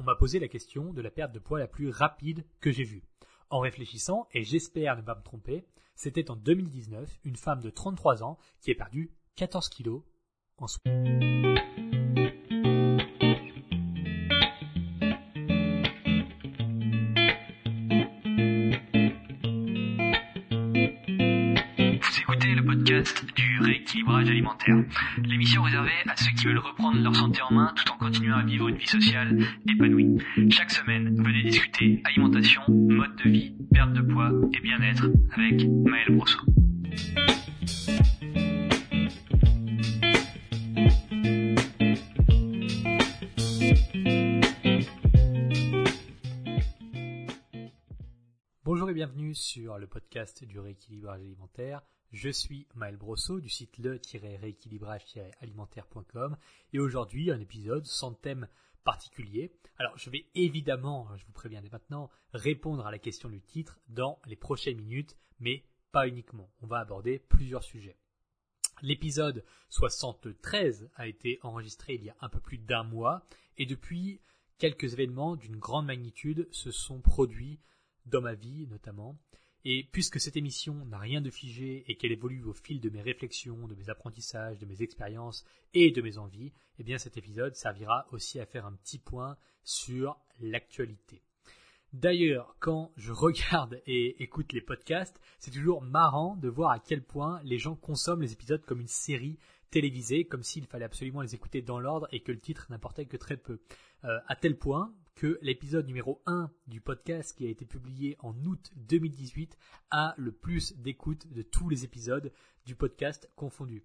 on m'a posé la question de la perte de poids la plus rapide que j'ai vue. En réfléchissant, et j'espère ne pas me tromper, c'était en 2019 une femme de 33 ans qui a perdu 14 kilos en soi. L'émission réservée à ceux qui veulent reprendre leur santé en main tout en continuant à vivre une vie sociale épanouie. Chaque semaine, venez discuter alimentation, mode de vie, perte de poids et bien-être avec Maël Brosso. Bonjour et bienvenue sur le podcast du rééquilibrage alimentaire. Je suis Maël Brosso du site le-rééquilibrage-alimentaire.com et aujourd'hui un épisode sans thème particulier. Alors je vais évidemment, je vous préviens dès maintenant, répondre à la question du titre dans les prochaines minutes, mais pas uniquement. On va aborder plusieurs sujets. L'épisode 73 a été enregistré il y a un peu plus d'un mois et depuis quelques événements d'une grande magnitude se sont produits dans ma vie notamment. Et puisque cette émission n'a rien de figé et qu'elle évolue au fil de mes réflexions, de mes apprentissages, de mes expériences et de mes envies, eh bien cet épisode servira aussi à faire un petit point sur l'actualité. D'ailleurs, quand je regarde et écoute les podcasts, c'est toujours marrant de voir à quel point les gens consomment les épisodes comme une série télévisée, comme s'il fallait absolument les écouter dans l'ordre et que le titre n'importait que très peu. Euh, à tel point que l'épisode numéro 1 du podcast qui a été publié en août 2018 a le plus d'écoute de tous les épisodes du podcast confondus.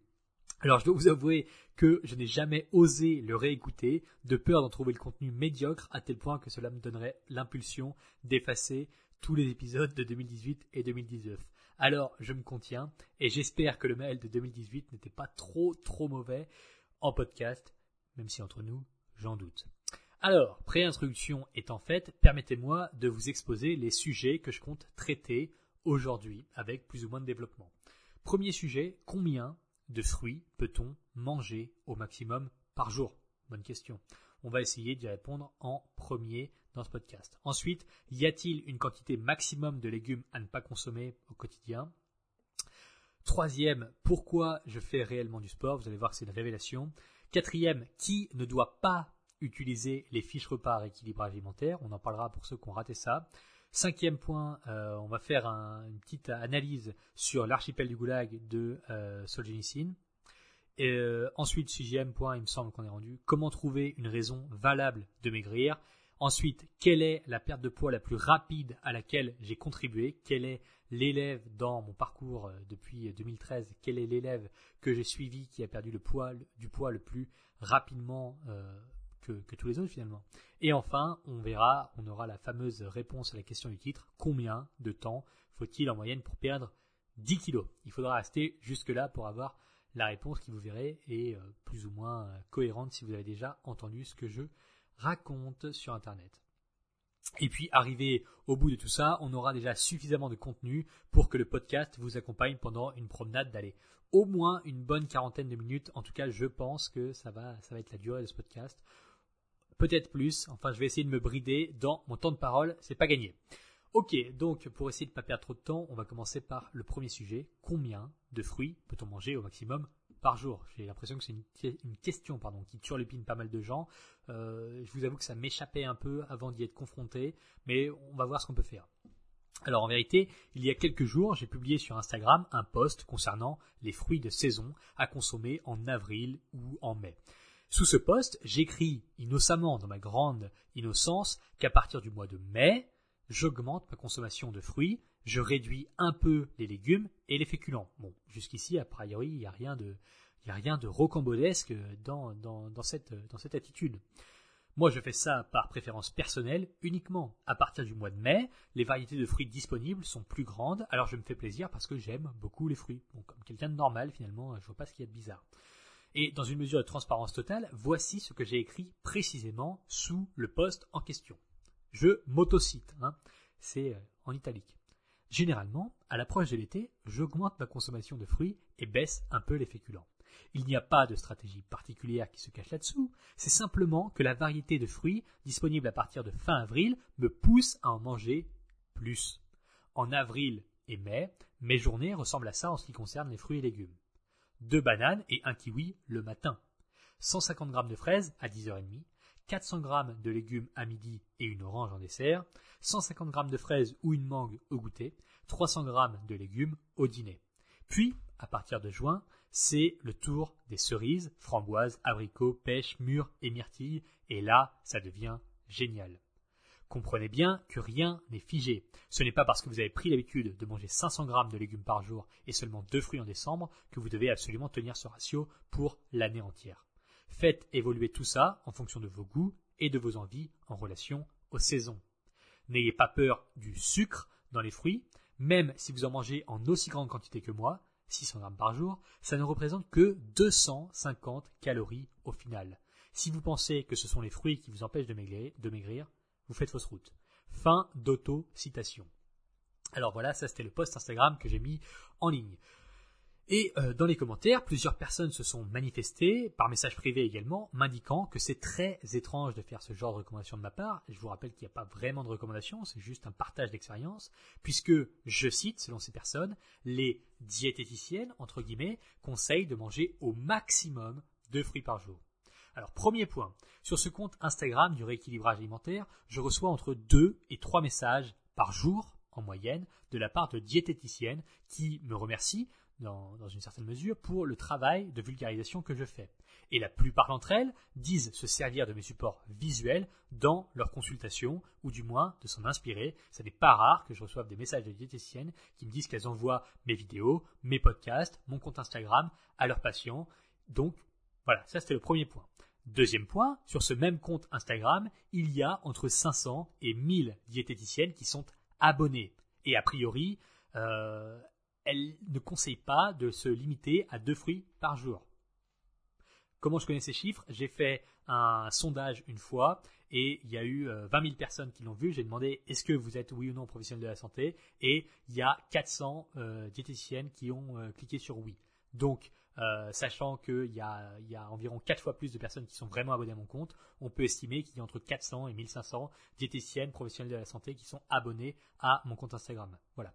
Alors je dois vous avouer que je n'ai jamais osé le réécouter de peur d'en trouver le contenu médiocre à tel point que cela me donnerait l'impulsion d'effacer tous les épisodes de 2018 et 2019. Alors je me contiens et j'espère que le mail de 2018 n'était pas trop trop mauvais en podcast, même si entre nous j'en doute. Alors, préintroduction étant faite, permettez-moi de vous exposer les sujets que je compte traiter aujourd'hui avec plus ou moins de développement. Premier sujet, combien de fruits peut-on manger au maximum par jour? Bonne question. On va essayer d'y répondre en premier dans ce podcast. Ensuite, y a-t-il une quantité maximum de légumes à ne pas consommer au quotidien? Troisième, pourquoi je fais réellement du sport? Vous allez voir c'est une révélation. Quatrième, qui ne doit pas utiliser les fiches repas à rééquilibrage alimentaire. On en parlera pour ceux qui ont raté ça. Cinquième point, euh, on va faire une petite analyse sur l'archipel du Goulag de euh, euh, ensuite, sixième point, il me semble qu'on est rendu, comment trouver une raison valable de maigrir? Ensuite, quelle est la perte de poids la plus rapide à laquelle j'ai contribué? Quel est l'élève dans mon parcours depuis 2013 Quel est l'élève que j'ai suivi qui a perdu le poids, du poids le plus rapidement que, tous les autres finalement. Et enfin, on verra, on aura la fameuse réponse à la question du titre, combien de temps faut-il en moyenne pour perdre 10 kilos? Il faudra rester jusque-là pour avoir la réponse qui vous verrez est euh, plus ou moins euh, cohérente si vous avez déjà entendu ce que je raconte sur Internet. Et puis, arrivé au bout de tout ça, on aura déjà suffisamment de contenu pour que le podcast vous accompagne pendant une promenade d'aller au moins une bonne quarantaine de minutes. En tout cas, je pense que ça va, ça va être la durée de ce podcast peut-être plus. Enfin, je vais essayer de me brider dans mon temps de parole, c'est pas gagné. Ok, donc pour essayer de ne pas perdre trop de temps, on va commencer par le premier sujet. Combien de fruits peut-on manger au maximum par jour? J'ai l'impression que c'est une, question pardon, qui turlupine pas mal de gens. Euh, je vous avoue que ça m'échappait un peu avant d'y être confronté, mais on va voir ce qu'on peut faire. Alors en vérité, il y a quelques jours, j'ai publié sur Instagram un post concernant les fruits de saison à consommer en avril ou en mai. Sous ce poste, j'écris innocemment dans ma grande innocence qu'à partir du mois de mai, j'augmente ma consommation de fruits, je réduis un peu les légumes et les féculents. Bon, jusqu'ici, a priori, il n'y a rien de, rocambolesque dans, cette, attitude. Moi, je fais ça par préférence personnelle uniquement. À partir du mois de mai, les variétés de fruits disponibles sont plus grandes, alors je me fais plaisir parce que j'aime beaucoup les fruits. Bon, comme quelqu'un de normal, finalement, je vois pas ce qu'il y a de bizarre. Et dans une mesure de transparence totale, voici ce que j'ai écrit précisément sous le poste en question. Je m'autocite, hein, c'est euh, en italique. Généralement, à l'approche de l'été, j'augmente ma consommation de fruits et baisse un peu les féculents. Il n'y a pas de stratégie particulière qui se cache là-dessous, c'est simplement que la variété de fruits disponible à partir de fin avril me pousse à en manger plus. En avril et mai, mes journées ressemblent à ça en ce qui concerne les fruits et légumes. Deux bananes et un kiwi le matin. 150 g de fraises à 10h30, 400 g de légumes à midi et une orange en dessert, 150 g de fraises ou une mangue au goûter, 300 g de légumes au dîner. Puis, à partir de juin, c'est le tour des cerises, framboises, abricots, pêches, mûres et myrtilles, et là, ça devient génial. Comprenez bien que rien n'est figé. Ce n'est pas parce que vous avez pris l'habitude de manger 500 grammes de légumes par jour et seulement deux fruits en décembre que vous devez absolument tenir ce ratio pour l'année entière. Faites évoluer tout ça en fonction de vos goûts et de vos envies en relation aux saisons. N'ayez pas peur du sucre dans les fruits, même si vous en mangez en aussi grande quantité que moi, 600 grammes par jour, ça ne représente que 250 calories au final. Si vous pensez que ce sont les fruits qui vous empêchent de maigrir, vous faites fausse route. Fin d'auto-citation. Alors voilà, ça c'était le post Instagram que j'ai mis en ligne. Et euh, dans les commentaires, plusieurs personnes se sont manifestées, par message privé également, m'indiquant que c'est très étrange de faire ce genre de recommandation de ma part. Je vous rappelle qu'il n'y a pas vraiment de recommandation, c'est juste un partage d'expérience, puisque, je cite, selon ces personnes, les diététiciennes, entre guillemets, conseillent de manger au maximum deux fruits par jour. Alors, premier point, sur ce compte Instagram du rééquilibrage alimentaire, je reçois entre deux et trois messages par jour, en moyenne, de la part de diététiciennes qui me remercient dans, une certaine mesure, pour le travail de vulgarisation que je fais. Et la plupart d'entre elles disent se servir de mes supports visuels dans leurs consultations, ou du moins de s'en inspirer. Ce n'est pas rare que je reçoive des messages de diététiciennes qui me disent qu'elles envoient mes vidéos, mes podcasts, mon compte Instagram à leurs patients. Donc, voilà, ça c'était le premier point. Deuxième point, sur ce même compte Instagram, il y a entre 500 et 1000 diététiciennes qui sont abonnées. Et a priori, euh, elle ne conseille pas de se limiter à deux fruits par jour. Comment je connais ces chiffres? J'ai fait un sondage une fois et il y a eu 20 euh, 000 personnes qui l'ont vu. J'ai demandé est-ce que vous êtes oui ou non professionnel de la santé? Et il y a 400 euh, diététiciennes qui ont cliqué sur oui. Donc, sachant qu'il y, y, a environ 4 fois plus de personnes qui sont vraiment abonnées à mon compte, on peut estimer qu'il y a entre 400 et 1500 diététiciennes professionnelles de la santé qui sont abonnées à mon compte Instagram. Voilà.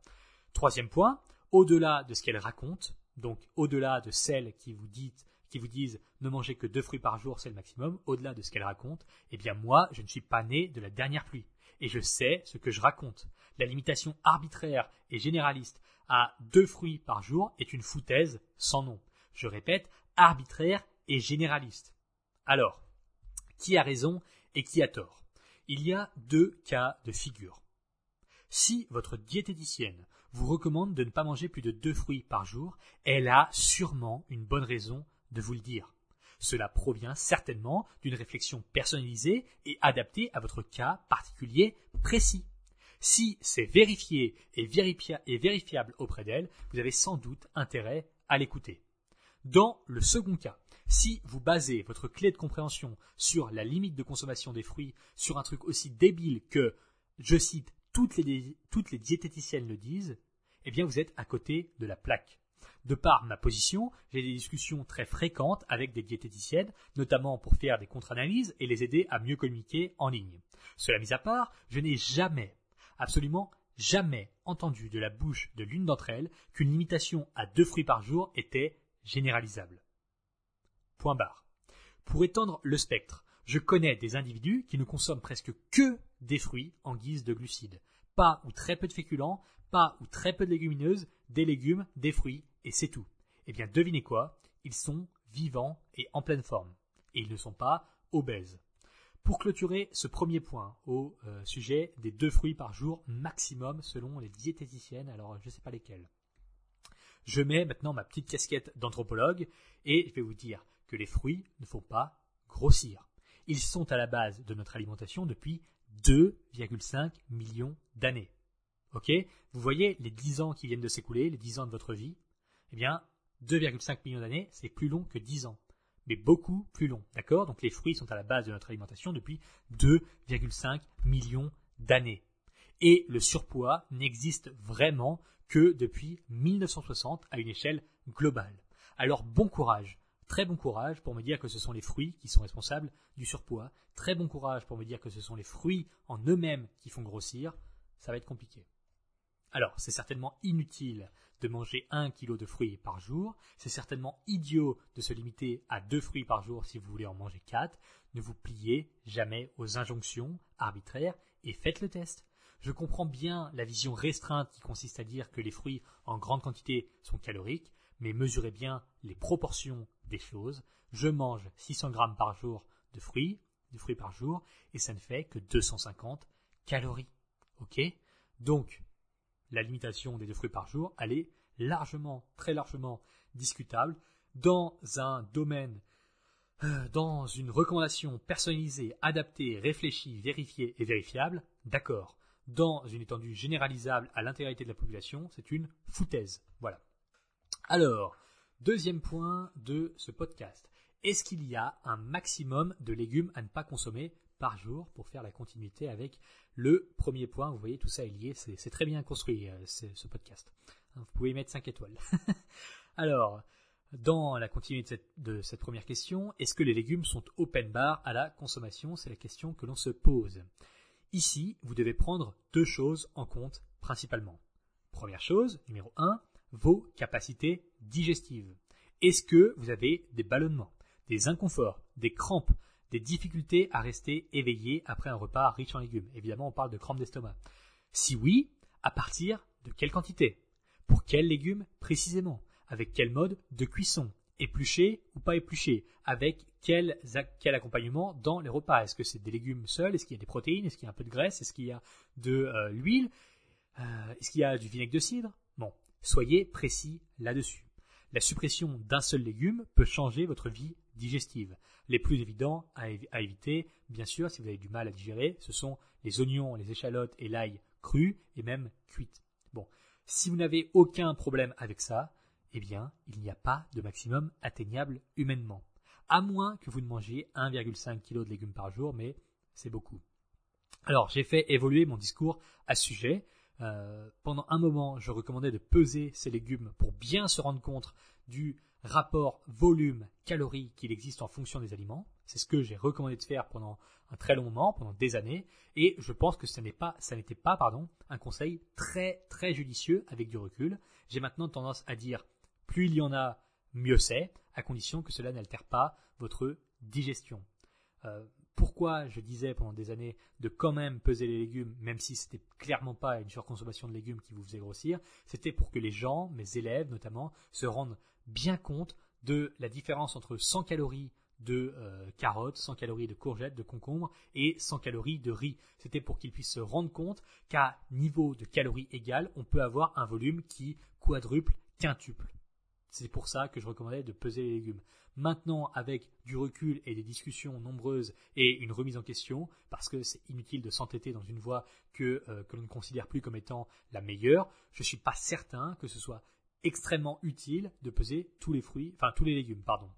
Troisième point, au-delà de ce qu'elle raconte, donc au-delà de celles qui vous, qui vous disent ne mangez que deux fruits par jour, c'est le maximum, au-delà de ce qu'elle raconte, eh bien moi, je ne suis pas né de la dernière pluie. Et je sais ce que je raconte. La limitation arbitraire et généraliste à deux fruits par jour est une foutaise sans nom. Je répète, arbitraire et généraliste. Alors, qui a raison et qui a tort? Il y a deux cas de figure. Si votre diététicienne vous recommande de ne pas manger plus de deux fruits par jour, elle a sûrement une bonne raison de vous le dire. Cela provient certainement d'une réflexion personnalisée et adaptée à votre cas particulier précis. Si c'est vérifié et, vérifiable auprès d'elle, vous avez sans doute intérêt à l'écouter. Dans le second cas, si vous basez votre clé de compréhension sur la limite de consommation des fruits, sur un truc aussi débile que, je cite, toutes les, diététiciennes le disent, eh bien vous êtes à côté de la plaque. De par ma position, j'ai des discussions très fréquentes avec des diététiciennes, notamment pour faire des contre-analyses et les aider à mieux communiquer en ligne. Cela mis à part, je n'ai jamais, absolument jamais entendu de la bouche de l'une d'entre elles qu'une limitation à deux fruits par jour était généralisable. Point barre. Pour étendre le spectre, je connais des individus qui ne consomment presque que des fruits en guise de glucides. Pas ou très peu de féculents, pas ou très peu de légumineuses, des légumes, des fruits, et c'est tout. Eh bien, devinez quoi? Ils sont vivants et en pleine forme. Et ils ne sont pas obèses. Pour clôturer ce premier point au euh, sujet des deux fruits par jour maximum selon les diététiciennes, alors je ne sais pas lesquelles. Je mets maintenant ma petite casquette d'anthropologue et je vais vous dire que les fruits ne font pas grossir. Ils sont à la base de notre alimentation depuis 2,5 millions d'années. Ok? Vous voyez les 10 ans qui viennent de s'écouler, les 10 ans de votre vie? Eh bien, 2,5 millions d'années, c'est plus long que 10 ans. Mais beaucoup plus long. D'accord? Donc les fruits sont à la base de notre alimentation depuis 2,5 millions d'années. Et le surpoids n'existe vraiment que depuis 1960 à une échelle globale. Alors bon courage Très bon courage pour me dire que ce sont les fruits qui sont responsables du surpoids. Très bon courage pour me dire que ce sont les fruits en eux-mêmes qui font grossir. Ça va être compliqué. Alors, c'est certainement inutile de manger un kilo de fruits par jour. C'est certainement idiot de se limiter à deux fruits par jour si vous voulez en manger quatre. Ne vous pliez jamais aux injonctions arbitraires et faites le test. Je comprends bien la vision restreinte qui consiste à dire que les fruits en grande quantité sont caloriques, mais mesurez bien les proportions des choses. Je mange 600 grammes par jour de fruits, de fruits par jour, et ça ne fait que 250 calories. Ok? Donc, la limitation des deux fruits par jour, elle est largement, très largement discutable dans un domaine, euh, dans une recommandation personnalisée, adaptée, réfléchie, vérifiée et vérifiable, d'accord. Dans une étendue généralisable à l'intégralité de la population, c'est une foutaise. Voilà. Alors, deuxième point de ce podcast. Est-ce qu'il y a un maximum de légumes à ne pas consommer par jour pour faire la continuité avec le premier point? Vous voyez, tout ça est lié, c'est très bien construit euh, ce podcast. Vous pouvez mettre 5 étoiles. Alors, dans la continuité de cette, première question, est-ce que les légumes sont open bar à la consommation? C'est la question que l'on se pose. Ici, vous devez prendre deux choses en compte principalement. Première chose, numéro 1, vos capacités digestives. Est-ce que vous avez des ballonnements, des inconforts, des crampes, des difficultés à rester éveillé après un repas riche en légumes? Évidemment, on parle de crampes d'estomac. Si oui, à partir de quelle quantité? Pour quels légumes précisément? Avec quel mode de cuisson? Épluché ou pas épluché Avec quel, quel accompagnement dans les repas Est-ce que c'est des légumes seuls? Est-ce qu'il y a des protéines? Est-ce qu'il y a un peu de graisse? Est-ce qu'il y a de euh, l'huile? Euh, Est-ce qu'il y a du vinaigre de cidre? Bon, soyez précis là-dessus. La suppression d'un seul légume peut changer votre vie digestive. Les plus évidents à, éviter, bien sûr, si vous avez du mal à digérer, ce sont les oignons, les échalotes et l'ail crus et même cuites. Bon, si vous n'avez aucun problème avec ça, eh bien, il n'y a pas de maximum atteignable humainement. À moins que vous ne mangiez 1,5 kg de légumes par jour, mais c'est beaucoup. Alors, j'ai fait évoluer mon discours à ce sujet. Euh, pendant un moment, je recommandais de peser ces légumes pour bien se rendre compte du rapport volume-calorie qu'il existe en fonction des aliments. C'est ce que j'ai recommandé de faire pendant un très long moment, pendant des années, et je pense que ça n'était pas, un conseil très très judicieux avec du recul. J'ai maintenant tendance à dire plus il y en a, mieux c'est, à condition que cela n'altère pas votre digestion. Euh, pourquoi je disais pendant des années de quand même peser les légumes, même si c'était clairement pas une surconsommation de légumes qui vous faisait grossir, c'était pour que les gens, mes élèves notamment, se rendent bien compte de la différence entre 100 calories de euh, carottes, 100 calories de courgettes, de concombres et 100 calories de riz. C'était pour qu'ils puissent se rendre compte qu'à niveau de calories égales, on peut avoir un volume qui quadruple, quintuple. C'est pour ça que je recommandais de peser les légumes. Maintenant, avec du recul et des discussions nombreuses et une remise en question, parce que c'est inutile de s'entêter dans une voie que, euh, que l'on ne considère plus comme étant la meilleure, je ne suis pas certain que ce soit extrêmement utile de peser tous les fruits, enfin tous les légumes, pardon.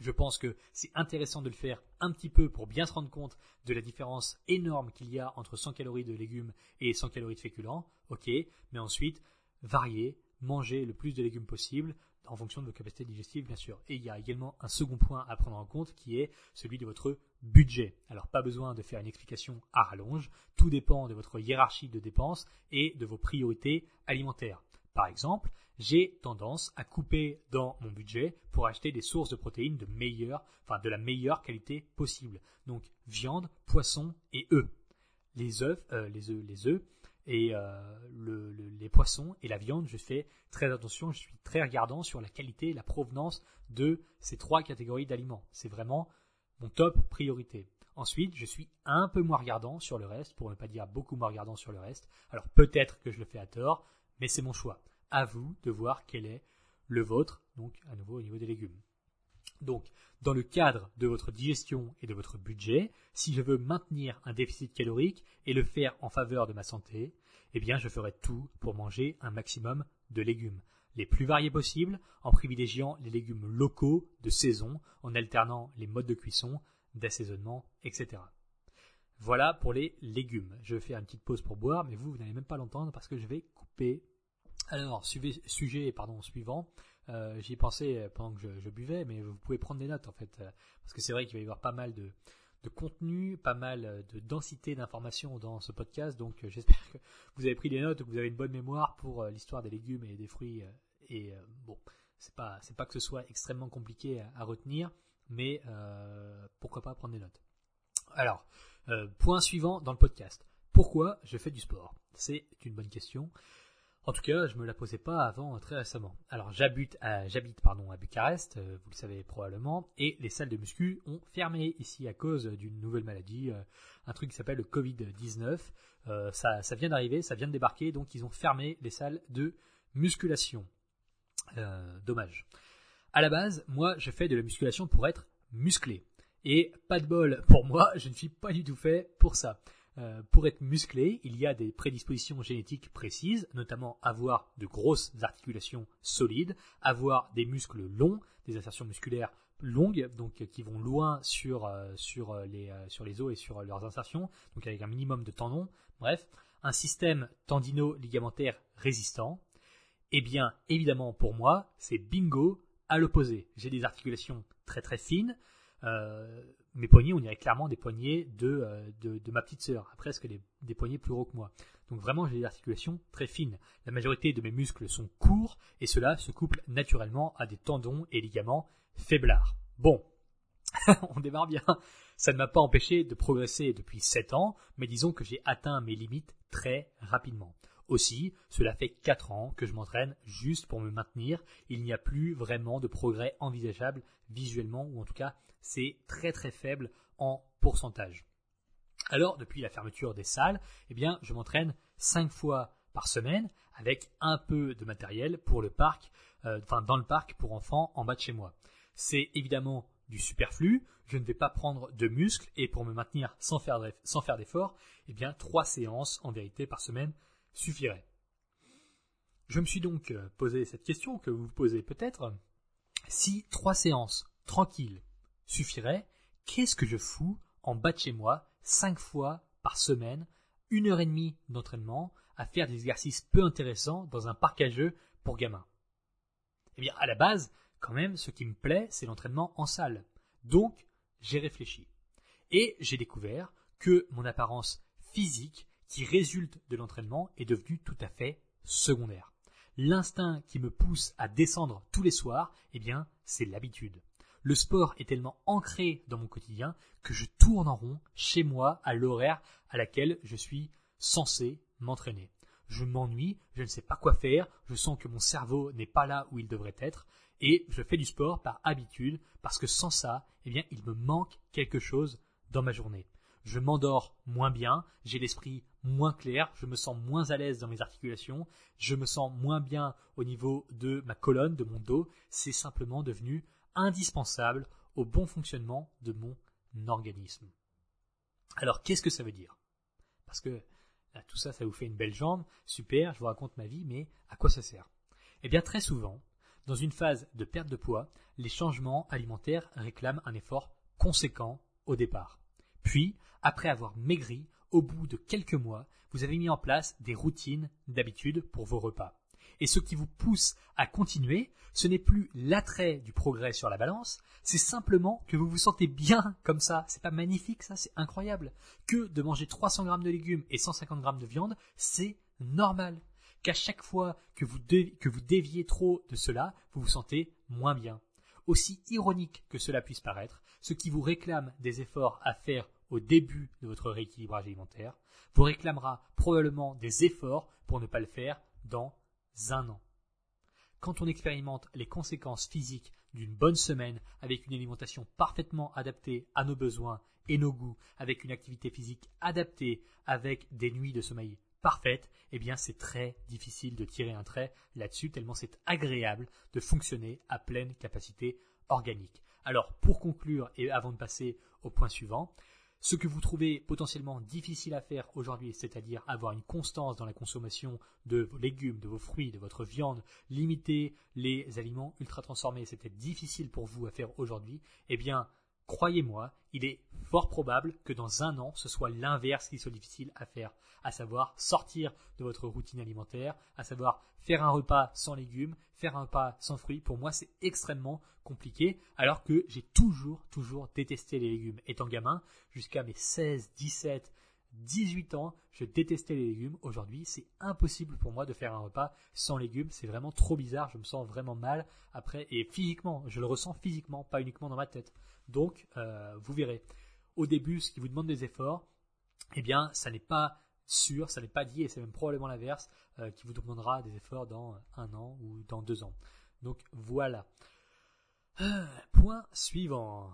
Je pense que c'est intéressant de le faire un petit peu pour bien se rendre compte de la différence énorme qu'il y a entre 100 calories de légumes et 100 calories de féculents, ok, mais ensuite, varier, manger le plus de légumes possible, en fonction de vos capacités digestives, bien sûr. Et il y a également un second point à prendre en compte qui est celui de votre budget. Alors, pas besoin de faire une explication à rallonge. Tout dépend de votre hiérarchie de dépenses et de vos priorités alimentaires. Par exemple, j'ai tendance à couper dans mon budget pour acheter des sources de protéines de meilleure, enfin de la meilleure qualité possible. Donc viande, poisson et œufs. Les œufs, euh, les œufs, les œufs et euh, les poissons et la viande, je fais très attention, je suis très regardant sur la qualité la provenance de ces trois catégories d'aliments. C'est vraiment mon top priorité. Ensuite, je suis un peu moins regardant sur le reste, pour ne pas dire beaucoup moins regardant sur le reste. Alors peut-être que je le fais à tort, mais c'est mon choix. À vous de voir quel est le vôtre, donc à nouveau au niveau des légumes. Donc, dans le cadre de votre digestion et de votre budget, si je veux maintenir un déficit calorique et le faire en faveur de ma santé, eh bien, je ferai tout pour manger un maximum de légumes, les plus variés possibles, en privilégiant les légumes locaux de saison, en alternant les modes de cuisson, d'assaisonnement, etc. Voilà pour les légumes. Je vais faire une petite pause pour boire, mais vous, vous n'allez même pas l'entendre parce que je vais couper alors, sujet pardon, suivant, Euh, J'y ai pensé pendant que je, je, buvais, mais vous pouvez prendre des notes en fait, parce que c'est vrai qu'il va y avoir pas mal de, de contenu, pas mal de densité d'informations dans ce podcast. Donc j'espère que vous avez pris des notes, que vous avez une bonne mémoire pour l'histoire des légumes et des fruits. et bon, c'est pas pas que ce soit extrêmement compliqué à, à retenir, mais pourquoi pas prendre des notes. Alors, point suivant dans le podcast. Pourquoi je fais du sport? C'est une bonne question. En tout cas, je me la posais pas avant très récemment. Alors j'habite à, Bucarest, euh, vous le savez probablement, et les salles de muscu ont fermé ici à cause d'une nouvelle maladie, euh, un truc qui s'appelle le Covid-19. Euh, ça, ça vient d'arriver, ça vient de débarquer, donc ils ont fermé les salles de musculation. dommage. À la base, moi, je fais de la musculation pour être musclé. Et pas de bol pour moi, je ne suis pas du tout fait pour ça. Euh, pour être musclé, il y a des prédispositions génétiques précises, notamment avoir de grosses articulations solides, avoir des muscles longs, des insertions musculaires longues, donc euh, qui vont loin sur, euh, sur les os et sur leurs insertions, donc avec un minimum de tendons, bref, un système tendino-ligamentaire résistant. Eh bien, évidemment, pour moi, c'est bingo à l'opposé. J'ai des articulations très très fines, mes poignets, on dirait clairement des poignets euh, de, ma petite sœur, presque des, des poignets plus gros que moi? Donc vraiment, j'ai des articulations très fines. La majorité de mes muscles sont courts et cela se couple naturellement à des tendons et ligaments faiblards. Bon, on démarre bien. Ça ne m'a pas empêché de progresser depuis 7 ans, mais disons que j'ai atteint mes limites très rapidement. Aussi, cela fait 4 ans que je m'entraîne juste pour me maintenir. Il n'y a plus vraiment de progrès envisageable visuellement, ou en tout cas c'est très très faible en pourcentage. Alors, depuis la fermeture des salles, eh bien, je m'entraîne 5 fois par semaine avec un peu de matériel pour le parc, euh, enfin dans le parc pour enfants en bas de chez moi. C'est évidemment du superflu, je ne vais pas prendre de muscles et pour me maintenir sans faire, sans faire d'efforts, eh bien 3 séances en vérité par semaine suffiraient. Je me suis donc euh, posé cette question que vous vous posez peut-être. Si 3 séances tranquilles suffirait, qu'est-ce que je fous en bas de chez moi, cinq fois par semaine, une heure et demie d'entraînement, à faire des exercices peu intéressants dans un parc à jeux pour gamins? Eh bien, à la base, quand même, ce qui me plaît, c'est l'entraînement en salle. Donc, j'ai réfléchi. Et j'ai découvert que mon apparence physique qui résulte de l'entraînement est devenue tout à fait secondaire. L'instinct qui me pousse à descendre tous les soirs, eh bien, c'est l'habitude. Le sport est tellement ancré dans mon quotidien que je tourne en rond chez moi à l'horaire à laquelle je suis censé m'entraîner. Je m'ennuie, je ne sais pas quoi faire, je sens que mon cerveau n'est pas là où il devrait être, et je fais du sport par habitude, parce que sans ça, eh bien, il me manque quelque chose dans ma journée. Je m'endors moins bien, j'ai l'esprit moins clair, je me sens moins à l'aise dans mes articulations, je me sens moins bien au niveau de ma colonne, de mon dos, c'est simplement devenu indispensable au bon fonctionnement de mon organisme. Alors qu'est-ce que ça veut dire? Parce que tout ça, ça vous fait une belle jambe, super, je vous raconte ma vie, mais à quoi ça sert? Eh bien très souvent, dans une phase de perte de poids, les changements alimentaires réclament un effort conséquent au départ. Puis, après avoir maigri, au bout de quelques mois, vous avez mis en place des routines d'habitude pour vos repas. Et ce qui vous pousse à continuer, ce n'est plus l'attrait du progrès sur la balance, c'est simplement que vous vous sentez bien comme ça. C'est pas magnifique ça, c'est incroyable. Que de manger 300 grammes de légumes et 150 grammes de viande, c'est normal. Qu'à chaque fois que vous, que vous déviez trop de cela, vous vous sentez moins bien. Aussi ironique que cela puisse paraître, ce qui vous réclame des efforts à faire au début de votre rééquilibrage alimentaire vous réclamera probablement des efforts pour ne pas le faire dans un an. Quand on expérimente les conséquences physiques d'une bonne semaine avec une alimentation parfaitement adaptée à nos besoins et nos goûts, avec une activité physique adaptée, avec des nuits de sommeil parfaites, eh bien c'est très difficile de tirer un trait là-dessus tellement c'est agréable de fonctionner à pleine capacité organique. Alors pour conclure et avant de passer au point suivant, ce que vous trouvez potentiellement difficile à faire aujourd'hui, c'est-à-dire avoir une constance dans la consommation de vos légumes, de vos fruits, de votre viande, limiter les aliments ultra transformés, c'était difficile pour vous à faire aujourd'hui, eh bien, croyez-moi, il est fort probable que dans un an, ce soit l'inverse qui soit difficile à faire, à savoir sortir de votre routine alimentaire, à savoir faire un repas sans légumes, faire un repas sans fruits. Pour moi, c'est extrêmement compliqué, alors que j'ai toujours, toujours détesté les légumes. Étant gamin, jusqu'à mes 16, 17, 18 ans, je détestais les légumes. Aujourd'hui, c'est impossible pour moi de faire un repas sans légumes. C'est vraiment trop bizarre. Je me sens vraiment mal après. Et physiquement, je le ressens physiquement, pas uniquement dans ma tête. Donc, euh, vous verrez au début ce qui vous demande des efforts, eh bien, ça n'est pas sûr, ça n'est pas dit, et c'est même probablement l'inverse, euh, qui vous demandera des efforts dans un an ou dans deux ans. Donc voilà. Euh, point suivant.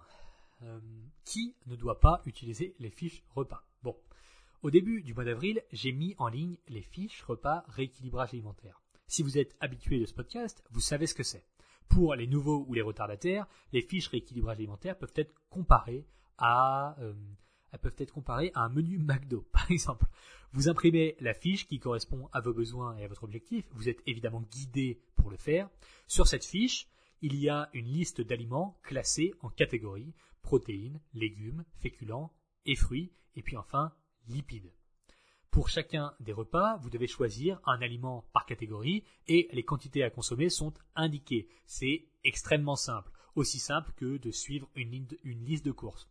Qui ne doit pas utiliser les fiches repas? Bon, au début du mois d'avril, j'ai mis en ligne les fiches repas rééquilibrage alimentaire. Si vous êtes habitué de ce podcast, vous savez ce que c'est. Pour les nouveaux ou les retardataires, les fiches rééquilibrage alimentaire peuvent être comparées à, euh, peuvent être comparées à un menu McDo, par exemple. Vous imprimez la fiche qui correspond à vos besoins et à votre objectif. Vous êtes évidemment guidé pour le faire. Sur cette fiche, il y a une liste d'aliments classés en catégories protéines, légumes, féculents et fruits, et puis enfin lipides. Pour chacun des repas, vous devez choisir un aliment par catégorie et les quantités à consommer sont indiquées. C'est extrêmement simple, aussi simple que de suivre une, liste de courses.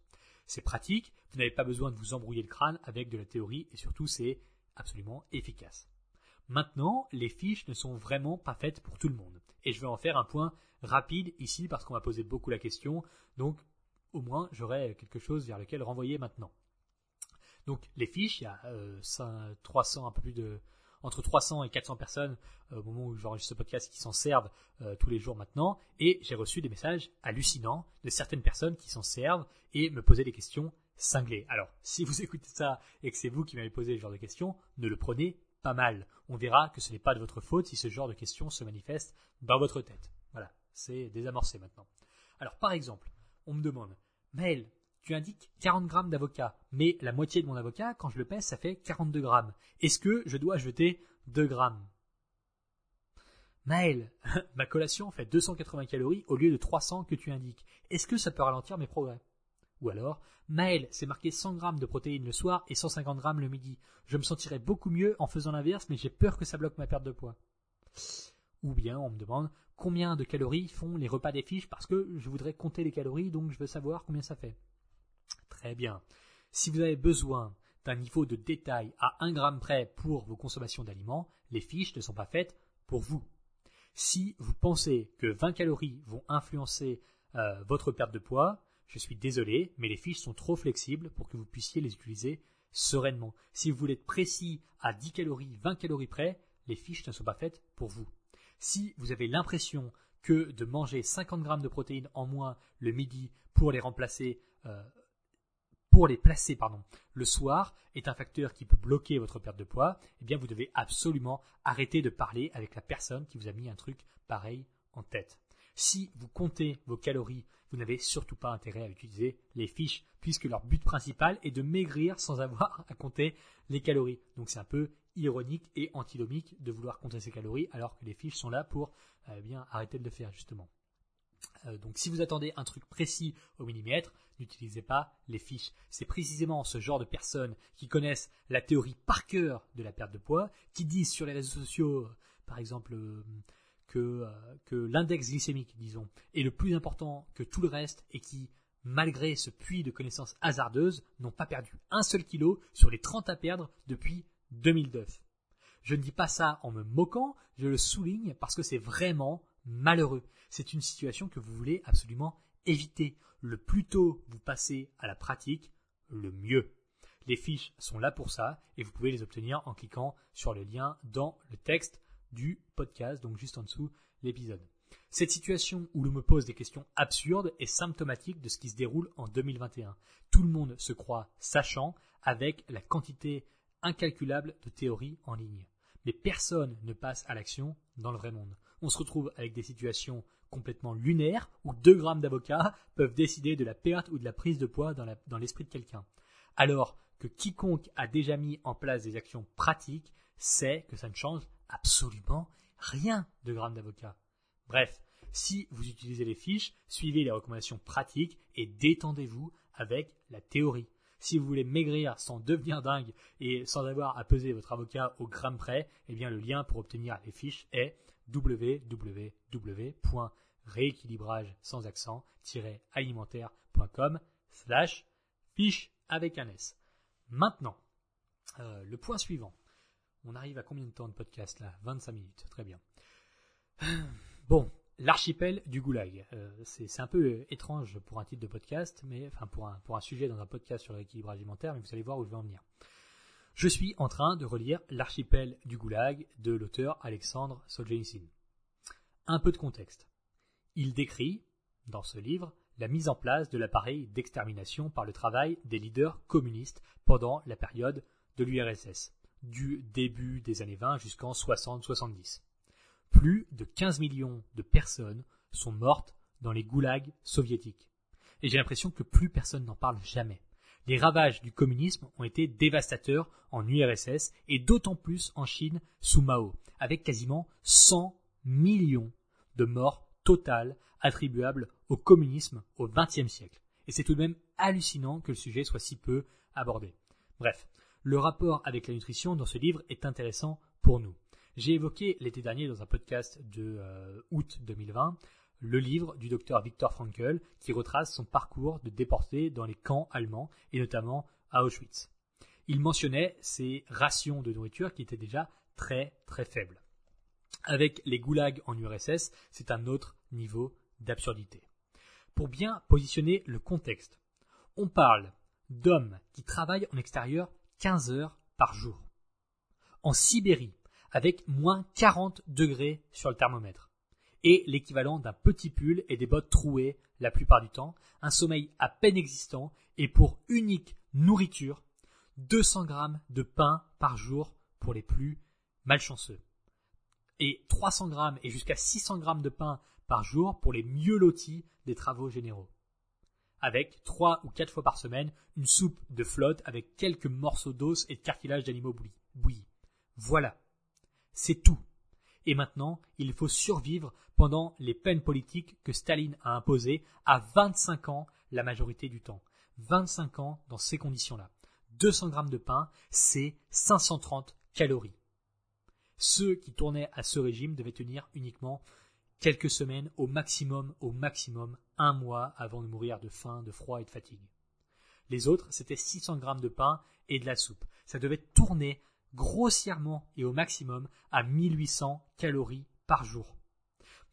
C'est pratique, vous n'avez pas besoin de vous embrouiller le crâne avec de la théorie et surtout c'est absolument efficace. Maintenant, les fiches ne sont vraiment pas faites pour tout le monde. Et je vais en faire un point rapide ici parce qu'on m'a posé beaucoup la question. Donc au moins j'aurai quelque chose vers lequel renvoyer maintenant. Donc les fiches, il y a 300, euh, un peu plus de entre 300 et 400 personnes euh, au moment où j'enregistre ce podcast qui s'en servent euh, tous les jours maintenant. Et j'ai reçu des messages hallucinants de certaines personnes qui s'en servent et me posaient des questions cinglées. Alors, si vous écoutez ça et que c'est vous qui m'avez posé ce genre de questions, ne le prenez pas mal. On verra que ce n'est pas de votre faute si ce genre de questions se manifeste dans votre tête. Voilà, c'est désamorcé maintenant. Alors, par exemple, on me demande, Maël, tu indiques 40 grammes d'avocat, mais la moitié de mon avocat, quand je le pèse, ça fait 42 grammes. Est-ce que je dois jeter 2 grammes? Maël, ma collation fait 280 calories au lieu de 300 que tu indiques. Est-ce que ça peut ralentir mes progrès? Ou alors, Maël, c'est marqué 100 grammes de protéines le soir et 150 grammes le midi. Je me sentirais beaucoup mieux en faisant l'inverse, mais j'ai peur que ça bloque ma perte de poids. Ou bien on me demande combien de calories font les repas des fiches? Parce que je voudrais compter les calories, donc je veux savoir combien ça fait. Très bien. Si vous avez besoin d'un niveau de détail à 1 gramme près pour vos consommations d'aliments, les fiches ne sont pas faites pour vous. Si vous pensez que 20 calories vont influencer euh, votre perte de poids, je suis désolé, mais les fiches sont trop flexibles pour que vous puissiez les utiliser sereinement. Si vous voulez être précis à 10 calories, 20 calories près, les fiches ne sont pas faites pour vous. Si vous avez l'impression que de manger 50 grammes de protéines en moins le midi pour les remplacer euh, pour les placer pardon, le soir est un facteur qui peut bloquer votre perte de poids, eh bien vous devez absolument arrêter de parler avec la personne qui vous a mis un truc pareil en tête. Si vous comptez vos calories, vous n'avez surtout pas intérêt à utiliser les fiches, puisque leur but principal est de maigrir sans avoir à compter les calories. Donc c'est un peu ironique et antinomique de vouloir compter ces calories alors que les fiches sont là pour eh arrêter de le faire justement. Euh, donc si vous attendez un truc précis au millimètre, n'utilisez pas les fiches. C'est précisément ce genre de personnes qui connaissent la théorie par cœur de la perte de poids, qui disent sur les réseaux sociaux, euh, par exemple, euh, que, que l'index glycémique, disons, est le plus important que tout le reste et qui, malgré ce puits de connaissances hasardeuses, n'ont pas perdu un seul kilo sur les 30 à perdre depuis 2009. Je ne dis pas ça en me moquant, je le souligne parce que c'est vraiment malheureux. C'est une situation que vous voulez absolument éviter. Le plus tôt vous passez à la pratique, le mieux. Les fiches sont là pour ça et vous pouvez les obtenir en cliquant sur le lien dans le texte du podcast, donc juste en dessous l'épisode. Cette situation où l'on me pose des questions absurdes est symptomatique de ce qui se déroule en 2021. Tout le monde se croit sachant avec la quantité incalculable de théories en ligne. Mais personne ne passe à l'action dans le vrai monde on se retrouve avec des situations complètement lunaires où 2 grammes d'avocat peuvent décider de la perte ou de la prise de poids dans l'esprit de quelqu'un. Alors que quiconque a déjà mis en place des actions pratiques sait que ça ne change absolument rien de grammes d'avocat. Bref, Si vous utilisez les fiches, suivez les recommandations pratiques et détendez-vous avec la théorie. Si vous voulez maigrir sans devenir dingue et sans avoir à peser votre avocat au gramme près, eh bien le lien pour obtenir les fiches est www.rééquilibrage sans accent-alimentaire.com slash fiche avec un S. Maintenant, euh, le point suivant. On arrive à combien de temps de podcast là? 25 minutes, très bien. Bon, l'archipel du goulag. Euh, c'est un peu étrange pour un titre de podcast, mais enfin pour un, pour un sujet dans un podcast sur l'équilibre alimentaire, mais vous allez voir où je vais en venir. Je suis en train de relire L'archipel du goulag de l'auteur Alexandre Solzhenitsyn. Un peu de contexte. Il décrit, dans ce livre, la mise en place de l'appareil d'extermination par le travail des leaders communistes pendant la période de l'URSS, du début des années 20 jusqu'en 60-70. Plus de 15 millions de personnes sont mortes dans les goulags soviétiques. Et j'ai l'impression que plus personne n'en parle jamais. Les ravages du communisme ont été dévastateurs en URSS et d'autant plus en Chine sous Mao, avec quasiment 100 millions de morts totales attribuables au communisme au XXe siècle. Et c'est tout de même hallucinant que le sujet soit si peu abordé. Bref, le rapport avec la nutrition dans ce livre est intéressant pour nous. J'ai évoqué l'été dernier dans un podcast de euh, août 2020 le livre du docteur Viktor Frankl qui retrace son parcours de déporté dans les camps allemands et notamment à Auschwitz. Il mentionnait ses rations de nourriture qui étaient déjà très très faibles. Avec les goulags en URSS, c'est un autre niveau d'absurdité. Pour bien positionner le contexte, on parle d'hommes qui travaillent en extérieur 15 heures par jour. En Sibérie, avec moins 40 degrés sur le thermomètre. Et l'équivalent d'un petit pull et des bottes trouées la plupart du temps, un sommeil à peine existant et pour unique nourriture 200 grammes de pain par jour pour les plus malchanceux. Et 300 grammes et jusqu'à 600 grammes de pain par jour pour les mieux lotis des travaux généraux. Avec trois ou quatre fois par semaine une soupe de flotte avec quelques morceaux d'os et de cartilage d'animaux bouillis. Voilà. C'est tout. Et maintenant, il faut survivre pendant les peines politiques que Staline a imposées à 25 ans la majorité du temps. 25 ans dans ces conditions-là. 200 grammes de pain, c'est 530 calories. Ceux qui tournaient à ce régime devaient tenir uniquement quelques semaines, au maximum, au maximum, un mois avant de mourir de faim, de froid et de fatigue. Les autres, c'était 600 grammes de pain et de la soupe. Ça devait tourner grossièrement et au maximum à 1800 calories par jour.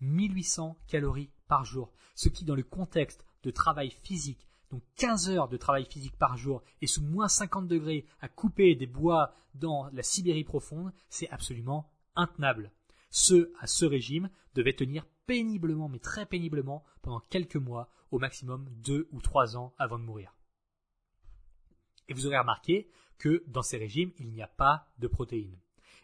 1800 calories par jour, ce qui dans le contexte de travail physique, donc 15 heures de travail physique par jour et sous moins 50 degrés à couper des bois dans la Sibérie profonde, c'est absolument intenable. Ceux à ce régime devaient tenir péniblement, mais très péniblement, pendant quelques mois, au maximum deux ou trois ans avant de mourir. Et vous aurez remarqué que dans ces régimes, il n'y a pas de protéines.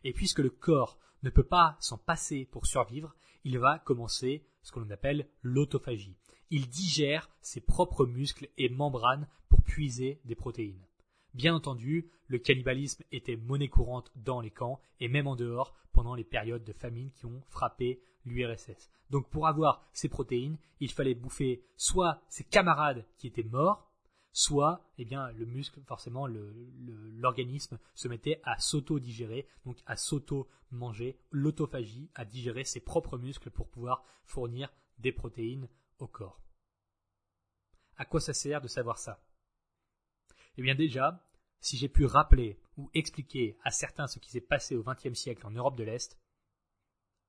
Et puisque le corps ne peut pas s'en passer pour survivre, il va commencer ce qu'on appelle l'autophagie. Il digère ses propres muscles et membranes pour puiser des protéines. Bien entendu, le cannibalisme était monnaie courante dans les camps et même en dehors pendant les périodes de famine qui ont frappé l'URSS. Donc pour avoir ces protéines, il fallait bouffer soit ses camarades qui étaient morts, soit eh bien, le muscle, forcément, l'organisme se mettait à s'auto-digérer, donc à s'auto-manger, l'autophagie, à digérer ses propres muscles pour pouvoir fournir des protéines au corps. À quoi ça sert de savoir ça? Eh bien déjà, si j'ai pu rappeler ou expliquer à certains ce qui s'est passé au XXe siècle en Europe de l'Est,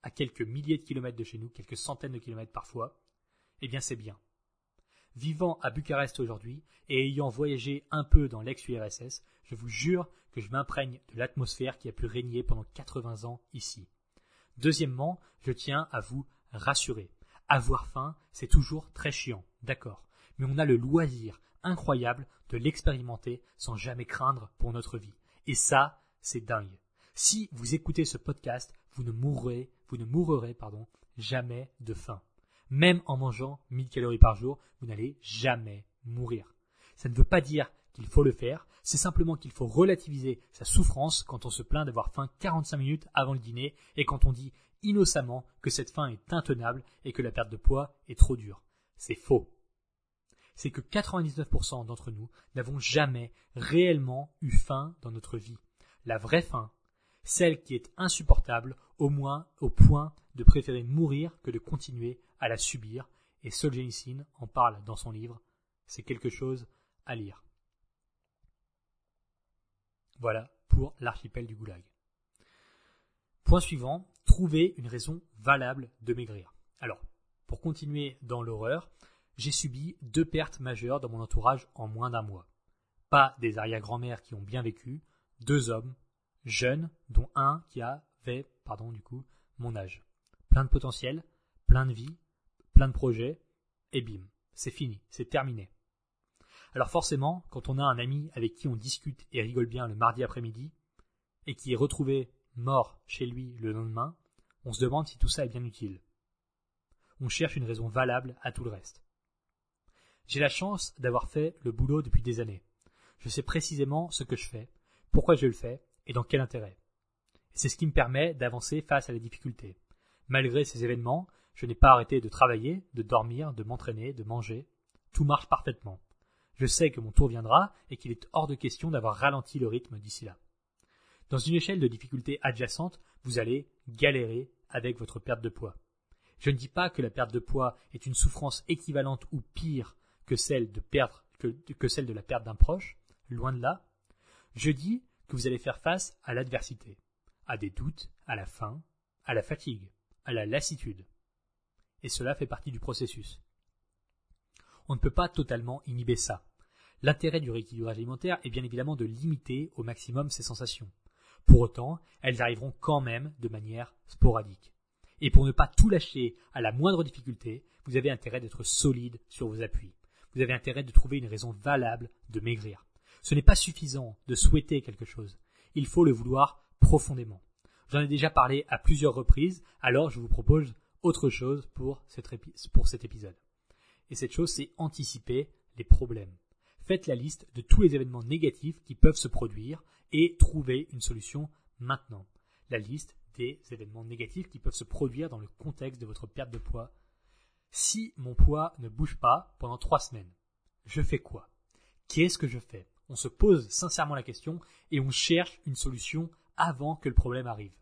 à quelques milliers de kilomètres de chez nous, quelques centaines de kilomètres parfois, eh bien c'est bien. Vivant à Bucarest aujourd'hui et ayant voyagé un peu dans l'ex-URSS, je vous jure que je m'imprègne de l'atmosphère qui a pu régner pendant 80 ans ici. Deuxièmement, je tiens à vous rassurer. Avoir faim, c'est toujours très chiant, d'accord. Mais on a le loisir incroyable de l'expérimenter sans jamais craindre pour notre vie. Et ça, c'est dingue. Si vous écoutez ce podcast, vous ne mourrez, vous ne mourrez, pardon, jamais de faim. Même en mangeant 1000 calories par jour, vous n'allez jamais mourir. Ça ne veut pas dire qu'il faut le faire, c'est simplement qu'il faut relativiser sa souffrance quand on se plaint d'avoir faim 45 minutes avant le dîner et quand on dit innocemment que cette fin est intenable et que la perte de poids est trop dure. C'est faux. C'est que 99% d'entre nous n'avons jamais réellement eu faim dans notre vie. La vraie faim, celle qui est insupportable au moins au point de préférer mourir que de continuer à la subir, et Solzhenitsyn en parle dans son livre, c'est quelque chose à lire. Voilà pour l'archipel du Goulag. Point suivant, trouver une raison valable de maigrir. Alors, pour continuer dans l'horreur, j'ai subi deux pertes majeures dans mon entourage en moins d'un mois. Pas des arrière-grand-mères qui ont bien vécu, deux hommes, jeunes, dont un qui pardon du coup, mon âge. Plein de potentiel, plein de vie, plein de projets, et bim, c'est fini, c'est terminé. Alors forcément, quand on a un ami avec qui on discute et rigole bien le mardi après-midi, et qui est retrouvé mort chez lui le lendemain, on se demande si tout ça est bien utile. On cherche une raison valable à tout le reste. J'ai la chance d'avoir fait le boulot depuis des années. Je sais précisément ce que je fais, pourquoi je le fais et dans quel intérêt. C'est ce qui me permet d'avancer face à la difficulté. Malgré ces événements, je n'ai pas arrêté de travailler, de dormir, de m'entraîner, de manger. Tout marche parfaitement. Je sais que mon tour viendra et qu'il est hors de question d'avoir ralenti le rythme d'ici là. Dans une échelle de difficulté adjacente, vous allez galérer avec votre perte de poids. Je ne dis pas que la perte de poids est une souffrance équivalente ou pire que celle de perdre que, celle de la perte d'un proche, loin de là. Je dis que vous allez faire face à l'adversité, à des doutes, à la faim, à la fatigue, à la lassitude. Et cela fait partie du processus. On ne peut pas totalement inhiber ça. L'intérêt du rééquilibrage alimentaire est bien évidemment de limiter au maximum ces sensations. Pour autant, elles arriveront quand même de manière sporadique. Et pour ne pas tout lâcher à la moindre difficulté, vous avez intérêt d'être solide sur vos appuis. Vous avez intérêt de trouver une raison valable de maigrir. Ce n'est pas suffisant de souhaiter quelque chose. Il faut le vouloir profondément. J'en ai déjà parlé à plusieurs reprises, alors je vous propose autre chose pour, cet épisode. Et cette chose, c'est anticiper les problèmes. Faites la liste de tous les événements négatifs qui peuvent se produire et trouvez une solution maintenant. La liste des événements négatifs qui peuvent se produire dans le contexte de votre perte de poids. Si mon poids ne bouge pas pendant trois semaines, je fais quoi? Qu'est-ce que je fais? On se pose sincèrement la question et on cherche une solution avant que le problème arrive.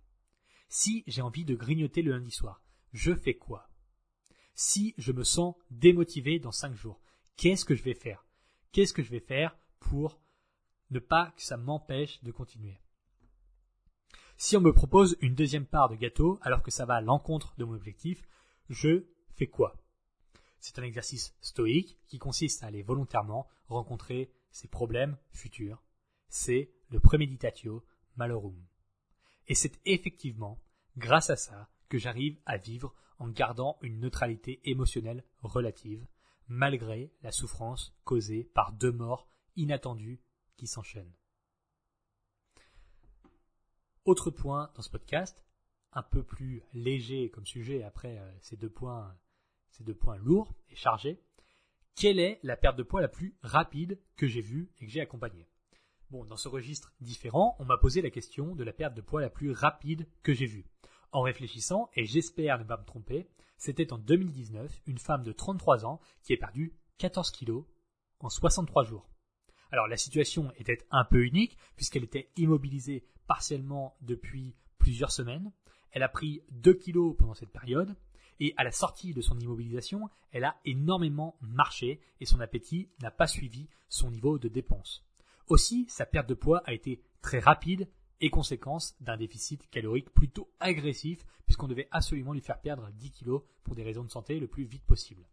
Si j'ai envie de grignoter le lundi soir, je fais quoi? Si je me sens démotivé dans cinq jours, qu'est-ce que je vais faire? Qu'est-ce que je vais faire pour ne pas que ça m'empêche de continuer? Si on me propose une deuxième part de gâteau alors que ça va à l'encontre de mon objectif, je fais quoi? C'est un exercice stoïque qui consiste à aller volontairement rencontrer ses problèmes futurs. C'est le premeditatio Et c'est effectivement grâce à ça que j'arrive à vivre en gardant une neutralité émotionnelle relative, malgré la souffrance causée par deux morts inattendues qui s'enchaînent. Autre point dans ce podcast, un peu plus léger comme sujet après euh, ces deux points, ces deux points lourds et chargés. Quelle est la perte de poids la plus rapide que j'ai vue et que j'ai accompagnée? Bon, dans ce registre différent, on m'a posé la question de la perte de poids la plus rapide que j'ai vue. En réfléchissant, et j'espère ne pas me tromper, c'était en 2019 une femme de 33 ans qui a perdu 14 kilos en 63 jours. Alors la situation était un peu unique puisqu'elle était immobilisée partiellement depuis plusieurs semaines. Elle a pris 2 kilos pendant cette période et à la sortie de son immobilisation, elle a énormément marché et son appétit n'a pas suivi son niveau de dépense. Aussi, sa perte de poids a été très rapide et conséquence d'un déficit calorique plutôt agressif puisqu'on devait absolument lui faire perdre 10 kilos pour des raisons de santé le plus vite possible.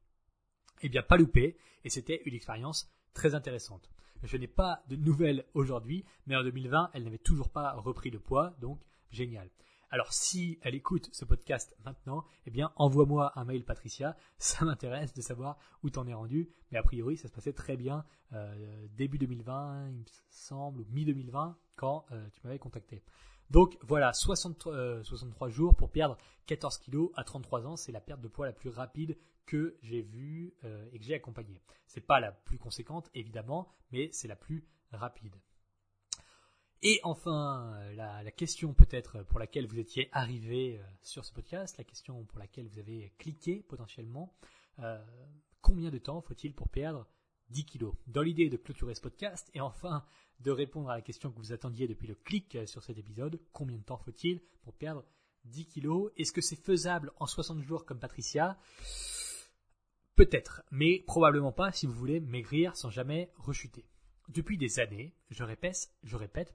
Eh bien, pas loupé, et c'était une expérience très intéressante. Je n'ai pas de nouvelles aujourd'hui, mais en 2020, elle n'avait toujours pas repris de poids, donc génial. Alors si elle écoute ce podcast maintenant, eh bien envoie-moi un mail Patricia, ça m'intéresse de savoir où t'en es rendu, mais a priori ça se passait très bien euh, début 2020, il me semble, ou mi-2020, quand euh, tu m'avais contacté. Donc voilà, 63 euh, jours pour perdre 14 kilos à 33 ans, c'est la perte de poids la plus rapide que j'ai vue euh, et que j'ai accompagnée. C'est pas la plus conséquente évidemment, mais c'est la plus rapide. Et enfin, la, la question peut-être pour laquelle vous étiez arrivé sur ce podcast, la question pour laquelle vous avez cliqué potentiellement, combien de temps faut-il pour perdre 10 kilos? Dans l'idée de clôturer ce podcast et enfin de répondre à la question que vous attendiez depuis le clic sur cet épisode, combien de temps faut-il pour perdre 10 kilos? Est-ce que c'est faisable en 60 jours comme Patricia? Peut-être, mais probablement pas si vous voulez maigrir sans jamais rechuter. Depuis des années, je répète,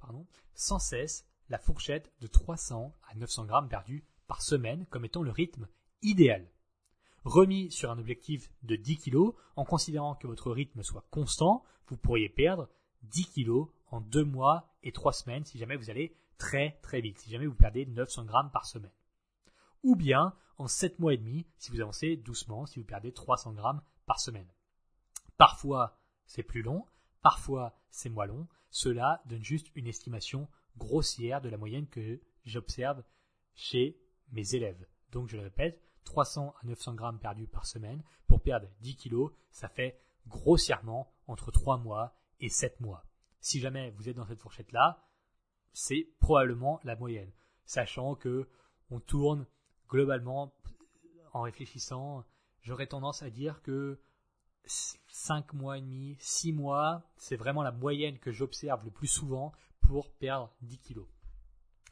sans cesse la fourchette de 300 à 900 grammes perdus par semaine comme étant le rythme idéal remis sur un objectif de 10 kg, en considérant que votre rythme soit constant, vous pourriez perdre 10 kg en 2 mois et 3 semaines si jamais vous allez très très vite, si jamais vous perdez 900 grammes par semaine. Ou bien en 7 mois et demi si vous avancez doucement, si vous perdez 300 grammes par semaine. Parfois c'est plus long, parfois c'est moins long, cela donne juste une estimation grossière de la moyenne que j'observe chez mes élèves. Donc je le répète, 300 à 900 grammes perdus par semaine. Pour perdre 10 kilos, ça fait grossièrement entre 3 mois et 7 mois. Si jamais vous êtes dans cette fourchette-là, c'est probablement la moyenne. Sachant que on tourne globalement, en réfléchissant, j'aurais tendance à dire que 5 mois et demi, 6 mois, c'est vraiment la moyenne que j'observe le plus souvent pour perdre 10 kilos.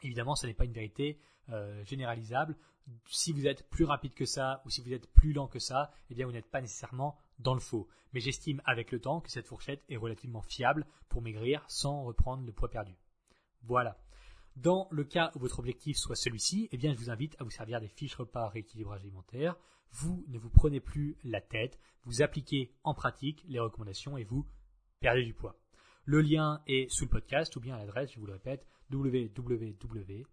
Évidemment, ce n'est pas une vérité euh, généralisable si vous êtes plus rapide que ça ou si vous êtes plus lent que ça, eh bien vous n'êtes pas nécessairement dans le faux. Mais j'estime avec le temps que cette fourchette est relativement fiable pour maigrir sans reprendre le poids perdu. Voilà. Dans le cas où votre objectif soit celui-ci, eh bien je vous invite à vous servir des fiches repas rééquilibrage alimentaire. Vous ne vous prenez plus la tête, vous appliquez en pratique les recommandations et vous perdez du poids. Le lien est sous le podcast ou bien à l'adresse, je vous le répète, www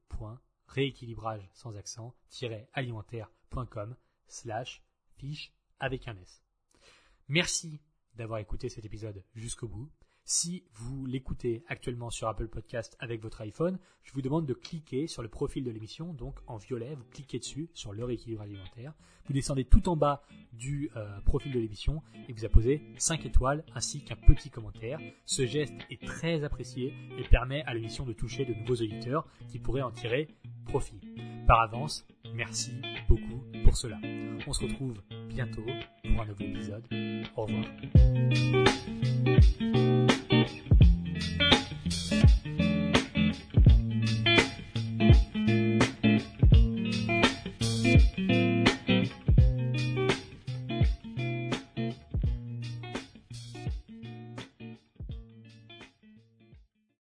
rééquilibrage sans accent alimentaire.com slash fiche avec un S. Merci d'avoir écouté cet épisode jusqu'au bout. Si vous l'écoutez actuellement sur Apple Podcast avec votre iPhone, je vous demande de cliquer sur le profil de l'émission, donc en violet, vous cliquez dessus sur le rééquilibre alimentaire. Vous descendez tout en bas du euh, profil de l'émission et vous apposez 5 étoiles ainsi qu'un petit commentaire. Ce geste est très apprécié et permet à l'émission de toucher de nouveaux auditeurs qui pourraient en tirer profit. Par avance, merci beaucoup pour cela. On se retrouve bientôt pour un nouvel épisode. Au revoir.